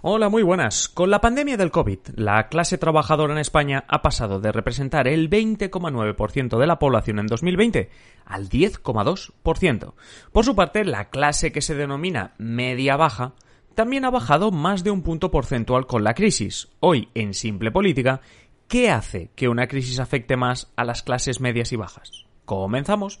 Hola, muy buenas. Con la pandemia del COVID, la clase trabajadora en España ha pasado de representar el 20,9% de la población en 2020 al 10,2%. Por su parte, la clase que se denomina media-baja también ha bajado más de un punto porcentual con la crisis. Hoy, en simple política, ¿qué hace que una crisis afecte más a las clases medias y bajas? Comenzamos.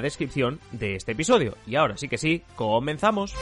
descripción de este episodio. Y ahora sí que sí, comenzamos.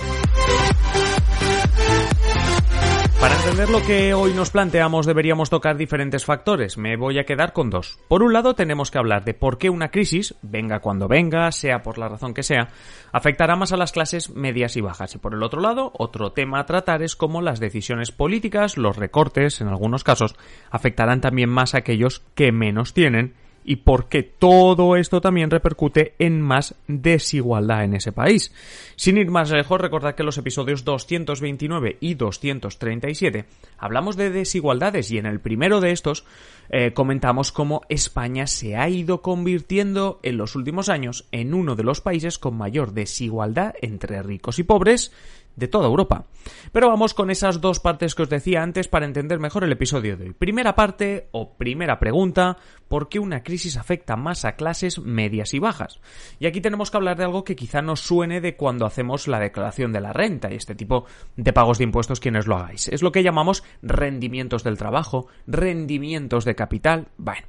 Para entender lo que hoy nos planteamos deberíamos tocar diferentes factores. Me voy a quedar con dos. Por un lado tenemos que hablar de por qué una crisis, venga cuando venga, sea por la razón que sea, afectará más a las clases medias y bajas. Y por el otro lado, otro tema a tratar es cómo las decisiones políticas, los recortes, en algunos casos, afectarán también más a aquellos que menos tienen y porque todo esto también repercute en más desigualdad en ese país. Sin ir más lejos, recordad que en los episodios 229 y 237 hablamos de desigualdades y en el primero de estos eh, comentamos cómo España se ha ido convirtiendo en los últimos años en uno de los países con mayor desigualdad entre ricos y pobres de toda Europa. Pero vamos con esas dos partes que os decía antes para entender mejor el episodio de hoy. Primera parte o primera pregunta, ¿por qué una crisis afecta más a clases medias y bajas? Y aquí tenemos que hablar de algo que quizá nos suene de cuando hacemos la declaración de la renta y este tipo de pagos de impuestos quienes lo hagáis. Es lo que llamamos rendimientos del trabajo, rendimientos de capital. Bueno,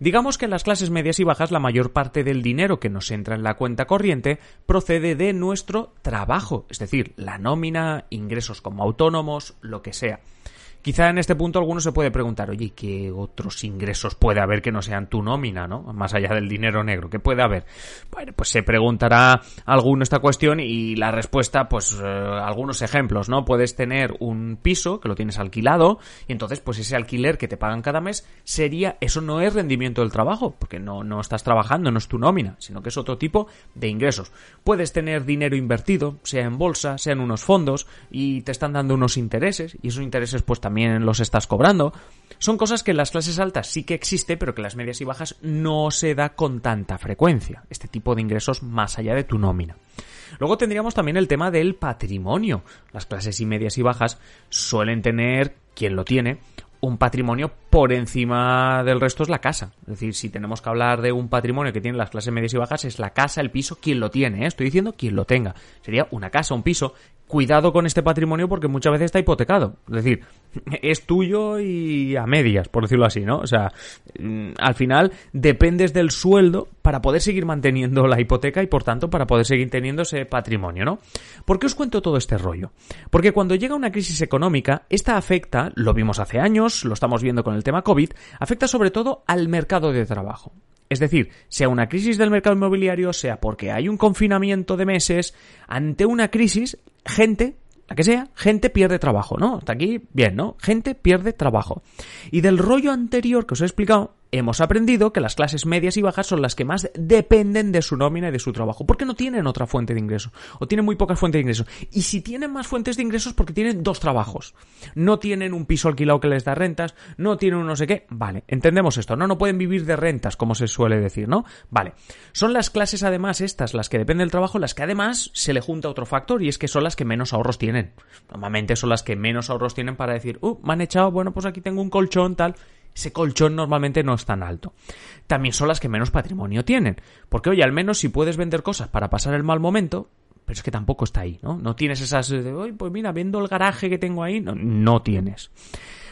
Digamos que en las clases medias y bajas la mayor parte del dinero que nos entra en la cuenta corriente procede de nuestro trabajo, es decir, la nómina, ingresos como autónomos, lo que sea. Quizá en este punto alguno se puede preguntar, oye, ¿qué otros ingresos puede haber que no sean tu nómina, no? Más allá del dinero negro, ¿qué puede haber? Bueno, pues se preguntará alguno esta cuestión y la respuesta, pues, eh, algunos ejemplos, ¿no? Puedes tener un piso que lo tienes alquilado y entonces, pues ese alquiler que te pagan cada mes sería, eso no es rendimiento del trabajo, porque no, no estás trabajando, no es tu nómina, sino que es otro tipo de ingresos. Puedes tener dinero invertido, sea en bolsa, sea en unos fondos y te están dando unos intereses y esos intereses, pues, también los estás cobrando. Son cosas que en las clases altas sí que existe, pero que en las medias y bajas no se da con tanta frecuencia. Este tipo de ingresos más allá de tu nómina. Luego tendríamos también el tema del patrimonio. Las clases y medias y bajas suelen tener, quien lo tiene, un patrimonio por encima del resto es la casa. Es decir, si tenemos que hablar de un patrimonio que tiene las clases medias y bajas, es la casa, el piso, quien lo tiene. ¿eh? Estoy diciendo quien lo tenga. Sería una casa, un piso cuidado con este patrimonio porque muchas veces está hipotecado. Es decir, es tuyo y a medias, por decirlo así, ¿no? O sea, mm, al final dependes del sueldo para poder seguir manteniendo la hipoteca y por tanto para poder seguir teniendo ese patrimonio, ¿no? ¿Por qué os cuento todo este rollo? Porque cuando llega una crisis económica, esta afecta, lo vimos hace años, lo estamos viendo con el tema COVID, afecta sobre todo al mercado de trabajo. Es decir, sea una crisis del mercado inmobiliario, sea porque hay un confinamiento de meses, ante una crisis, gente, la que sea, gente pierde trabajo, ¿no? Hasta aquí, bien, ¿no? Gente pierde trabajo. Y del rollo anterior que os he explicado, hemos aprendido que las clases medias y bajas son las que más dependen de su nómina y de su trabajo, porque no tienen otra fuente de ingresos, o tienen muy pocas fuentes de ingresos. Y si tienen más fuentes de ingresos, porque tienen dos trabajos. No tienen un piso alquilado que les da rentas, no tienen un no sé qué. Vale, entendemos esto, ¿no? No pueden vivir de rentas, como se suele decir, ¿no? Vale. Son las clases, además, estas, las que dependen del trabajo, las que además se le junta otro factor, y es que son las que menos ahorros tienen. Normalmente son las que menos ahorros tienen para decir, uh, me han echado, bueno, pues aquí tengo un colchón, tal ese colchón normalmente no es tan alto. También son las que menos patrimonio tienen. Porque, oye, al menos si puedes vender cosas para pasar el mal momento, pero es que tampoco está ahí, ¿no? No tienes esas de, oye, pues mira, viendo el garaje que tengo ahí, no, no tienes.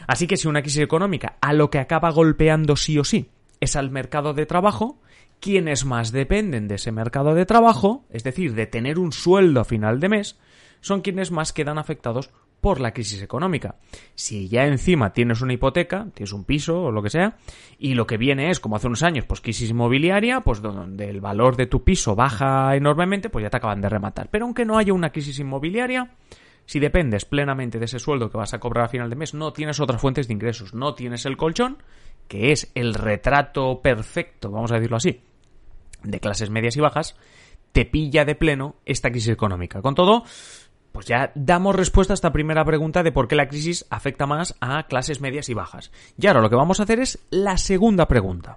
Así que si una crisis económica a lo que acaba golpeando sí o sí es al mercado de trabajo, quienes más dependen de ese mercado de trabajo, es decir, de tener un sueldo a final de mes, son quienes más quedan afectados por la crisis económica. Si ya encima tienes una hipoteca, tienes un piso o lo que sea, y lo que viene es, como hace unos años, pues crisis inmobiliaria, pues donde el valor de tu piso baja enormemente, pues ya te acaban de rematar. Pero aunque no haya una crisis inmobiliaria, si dependes plenamente de ese sueldo que vas a cobrar a final de mes, no tienes otras fuentes de ingresos, no tienes el colchón, que es el retrato perfecto, vamos a decirlo así, de clases medias y bajas, te pilla de pleno esta crisis económica. Con todo, pues ya damos respuesta a esta primera pregunta de por qué la crisis afecta más a clases medias y bajas. Y ahora lo que vamos a hacer es la segunda pregunta.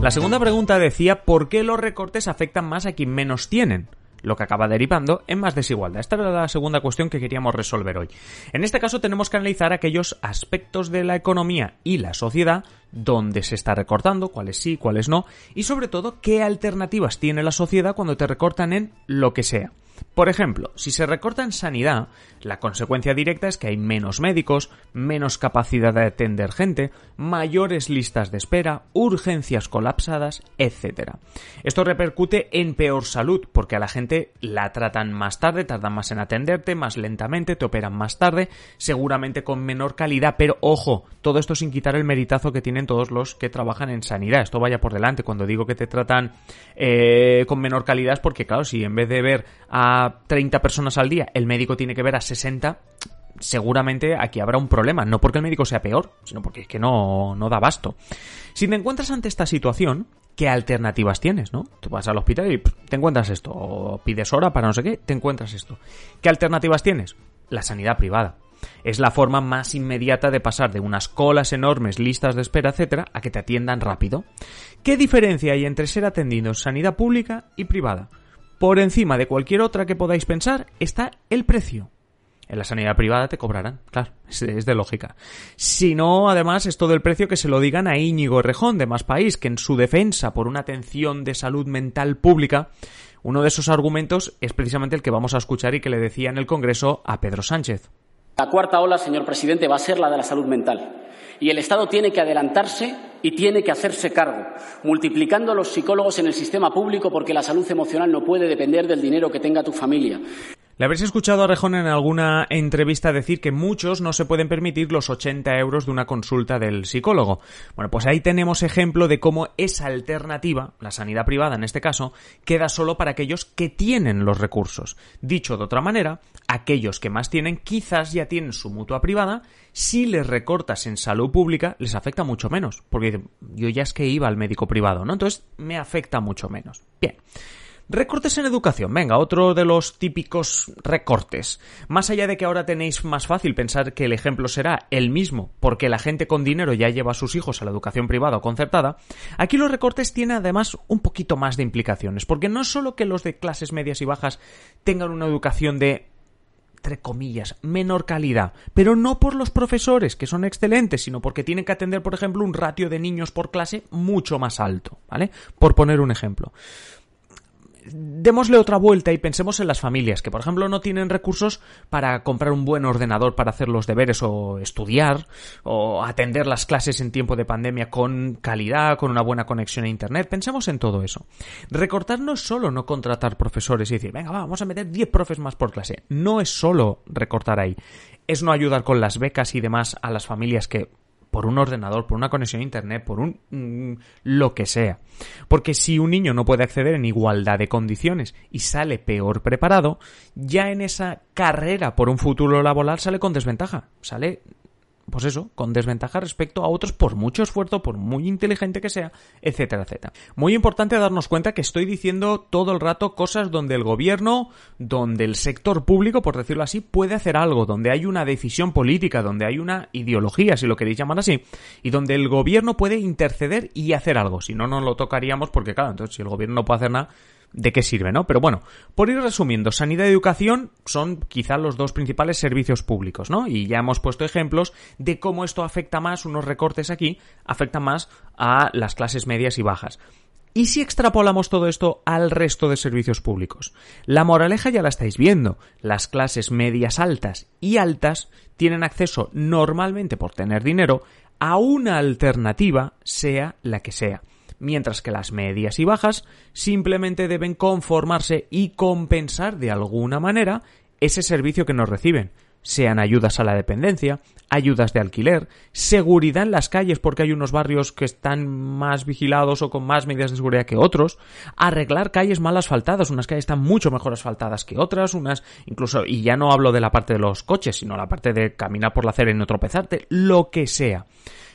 La segunda pregunta decía por qué los recortes afectan más a quien menos tienen lo que acaba derivando en más desigualdad. Esta era la segunda cuestión que queríamos resolver hoy. En este caso tenemos que analizar aquellos aspectos de la economía y la sociedad donde se está recortando, cuáles sí, cuáles no, y sobre todo qué alternativas tiene la sociedad cuando te recortan en lo que sea. Por ejemplo, si se recorta en sanidad, la consecuencia directa es que hay menos médicos, menos capacidad de atender gente, mayores listas de espera, urgencias colapsadas, etc. Esto repercute en peor salud, porque a la gente la tratan más tarde, tardan más en atenderte, más lentamente, te operan más tarde, seguramente con menor calidad, pero ojo, todo esto sin quitar el meritazo que tienen todos los que trabajan en sanidad. Esto vaya por delante. Cuando digo que te tratan eh, con menor calidad es porque, claro, si en vez de ver a 30 personas al día, el médico tiene que ver a 60, seguramente aquí habrá un problema. No porque el médico sea peor, sino porque es que no, no da basto. Si te encuentras ante esta situación, ¿qué alternativas tienes, no? Tú vas al hospital y te encuentras esto, o pides hora para no sé qué, te encuentras esto. ¿Qué alternativas tienes? La sanidad privada. Es la forma más inmediata de pasar de unas colas enormes, listas de espera, etcétera, a que te atiendan rápido. ¿Qué diferencia hay entre ser atendido en sanidad pública y privada? Por encima de cualquier otra que podáis pensar está el precio. En la sanidad privada te cobrarán, claro, es de lógica. Si no, además, es todo el precio que se lo digan a Íñigo Rejón de Más País, que en su defensa por una atención de salud mental pública, uno de esos argumentos es precisamente el que vamos a escuchar y que le decía en el Congreso a Pedro Sánchez. La cuarta ola, señor presidente, va a ser la de la salud mental. Y el Estado tiene que adelantarse y tiene que hacerse cargo, multiplicando los psicólogos en el sistema público porque la salud emocional no puede depender del dinero que tenga tu familia. Le habréis escuchado a Rejón en alguna entrevista decir que muchos no se pueden permitir los 80 euros de una consulta del psicólogo. Bueno, pues ahí tenemos ejemplo de cómo esa alternativa, la sanidad privada en este caso, queda solo para aquellos que tienen los recursos. Dicho de otra manera, aquellos que más tienen quizás ya tienen su mutua privada, si les recortas en salud pública les afecta mucho menos, porque yo ya es que iba al médico privado, ¿no? Entonces me afecta mucho menos. Bien. Recortes en educación. Venga, otro de los típicos recortes. Más allá de que ahora tenéis más fácil pensar que el ejemplo será el mismo, porque la gente con dinero ya lleva a sus hijos a la educación privada o concertada, aquí los recortes tienen además un poquito más de implicaciones, porque no solo que los de clases medias y bajas tengan una educación de entre comillas, menor calidad, pero no por los profesores, que son excelentes, sino porque tienen que atender, por ejemplo, un ratio de niños por clase mucho más alto, ¿vale? Por poner un ejemplo démosle otra vuelta y pensemos en las familias que, por ejemplo, no tienen recursos para comprar un buen ordenador para hacer los deberes o estudiar o atender las clases en tiempo de pandemia con calidad, con una buena conexión a Internet. Pensemos en todo eso. Recortar no es solo no contratar profesores y decir, venga, vamos a meter 10 profes más por clase. No es solo recortar ahí. Es no ayudar con las becas y demás a las familias que por un ordenador, por una conexión a internet, por un mm, lo que sea. Porque si un niño no puede acceder en igualdad de condiciones y sale peor preparado, ya en esa carrera por un futuro laboral sale con desventaja, sale pues eso, con desventaja respecto a otros por mucho esfuerzo, por muy inteligente que sea, etcétera, etcétera. Muy importante darnos cuenta que estoy diciendo todo el rato cosas donde el gobierno, donde el sector público, por decirlo así, puede hacer algo, donde hay una decisión política, donde hay una ideología, si lo queréis llamar así, y donde el gobierno puede interceder y hacer algo. Si no, no lo tocaríamos porque, claro, entonces si el gobierno no puede hacer nada, de qué sirve, ¿no? Pero bueno, por ir resumiendo, sanidad y educación son quizá los dos principales servicios públicos, ¿no? Y ya hemos puesto ejemplos de cómo esto afecta más, unos recortes aquí, afecta más a las clases medias y bajas. ¿Y si extrapolamos todo esto al resto de servicios públicos? La moraleja ya la estáis viendo. Las clases medias altas y altas tienen acceso normalmente por tener dinero a una alternativa, sea la que sea. Mientras que las medias y bajas simplemente deben conformarse y compensar de alguna manera ese servicio que nos reciben sean ayudas a la dependencia, ayudas de alquiler, seguridad en las calles porque hay unos barrios que están más vigilados o con más medidas de seguridad que otros, arreglar calles mal asfaltadas, unas calles están mucho mejor asfaltadas que otras, unas incluso, y ya no hablo de la parte de los coches, sino la parte de caminar por la acera y no tropezarte, lo que sea.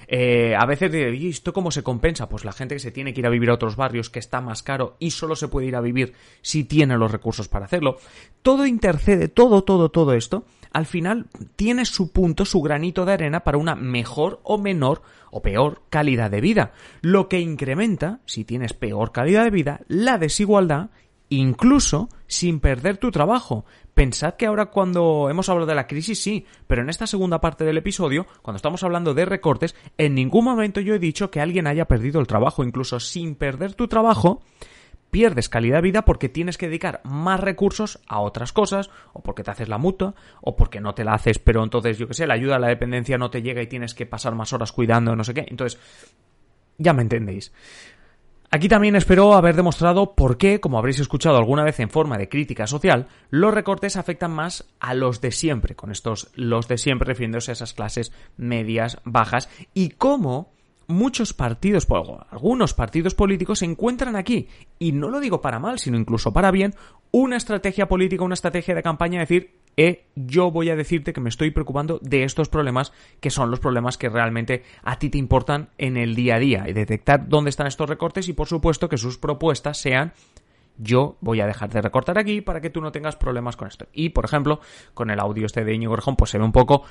Eh, a veces ¿y esto cómo se compensa? Pues la gente que se tiene que ir a vivir a otros barrios que está más caro y solo se puede ir a vivir si tiene los recursos para hacerlo. Todo intercede, todo, todo, todo esto al final tiene su punto, su granito de arena para una mejor o menor o peor calidad de vida, lo que incrementa, si tienes peor calidad de vida, la desigualdad incluso sin perder tu trabajo. Pensad que ahora cuando hemos hablado de la crisis sí, pero en esta segunda parte del episodio, cuando estamos hablando de recortes, en ningún momento yo he dicho que alguien haya perdido el trabajo, incluso sin perder tu trabajo, pierdes calidad de vida porque tienes que dedicar más recursos a otras cosas, o porque te haces la mutua, o porque no te la haces, pero entonces, yo que sé, la ayuda a la dependencia no te llega y tienes que pasar más horas cuidando, no sé qué. Entonces, ya me entendéis. Aquí también espero haber demostrado por qué, como habréis escuchado alguna vez en forma de crítica social, los recortes afectan más a los de siempre, con estos los de siempre refiriéndose a esas clases medias, bajas, y cómo muchos partidos, algunos partidos políticos se encuentran aquí, y no lo digo para mal, sino incluso para bien, una estrategia política, una estrategia de campaña, decir, eh, yo voy a decirte que me estoy preocupando de estos problemas, que son los problemas que realmente a ti te importan en el día a día, y detectar dónde están estos recortes y por supuesto que sus propuestas sean yo voy a dejar de recortar aquí para que tú no tengas problemas con esto. Y, por ejemplo, con el audio este de Íñigo Rejón, pues se ve un poco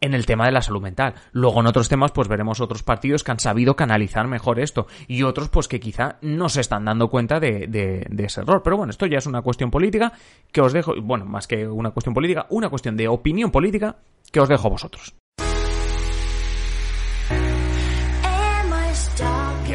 en el tema de la salud mental. Luego en otros temas pues veremos otros partidos que han sabido canalizar mejor esto y otros pues que quizá no se están dando cuenta de, de, ese error. Pero bueno, esto ya es una cuestión política que os dejo, bueno, más que una cuestión política, una cuestión de opinión política que os dejo a vosotros.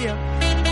día.